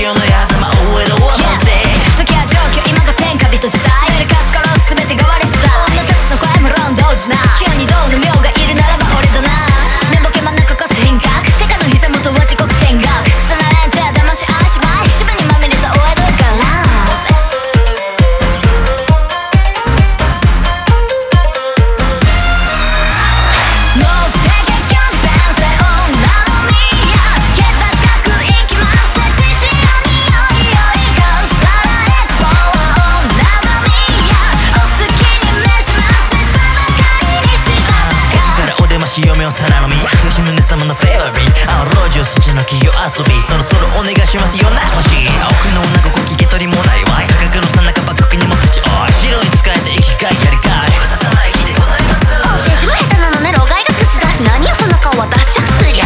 潮の矢様上時は状況今が天下人時代なかすから全てが割れした。女たちの声も論同時な。君様のフェアリー。ジ老中筋の木を遊び。そろそろお願いしますよな。欲しい。青くの女心聞け取りもないわい。価格のさなかばくにも立ちおい。白い使えて生き返りやりいおでござい。ますお世辞も下手なのね。老害が手だし。何よその顔は。出しちゃ。くつり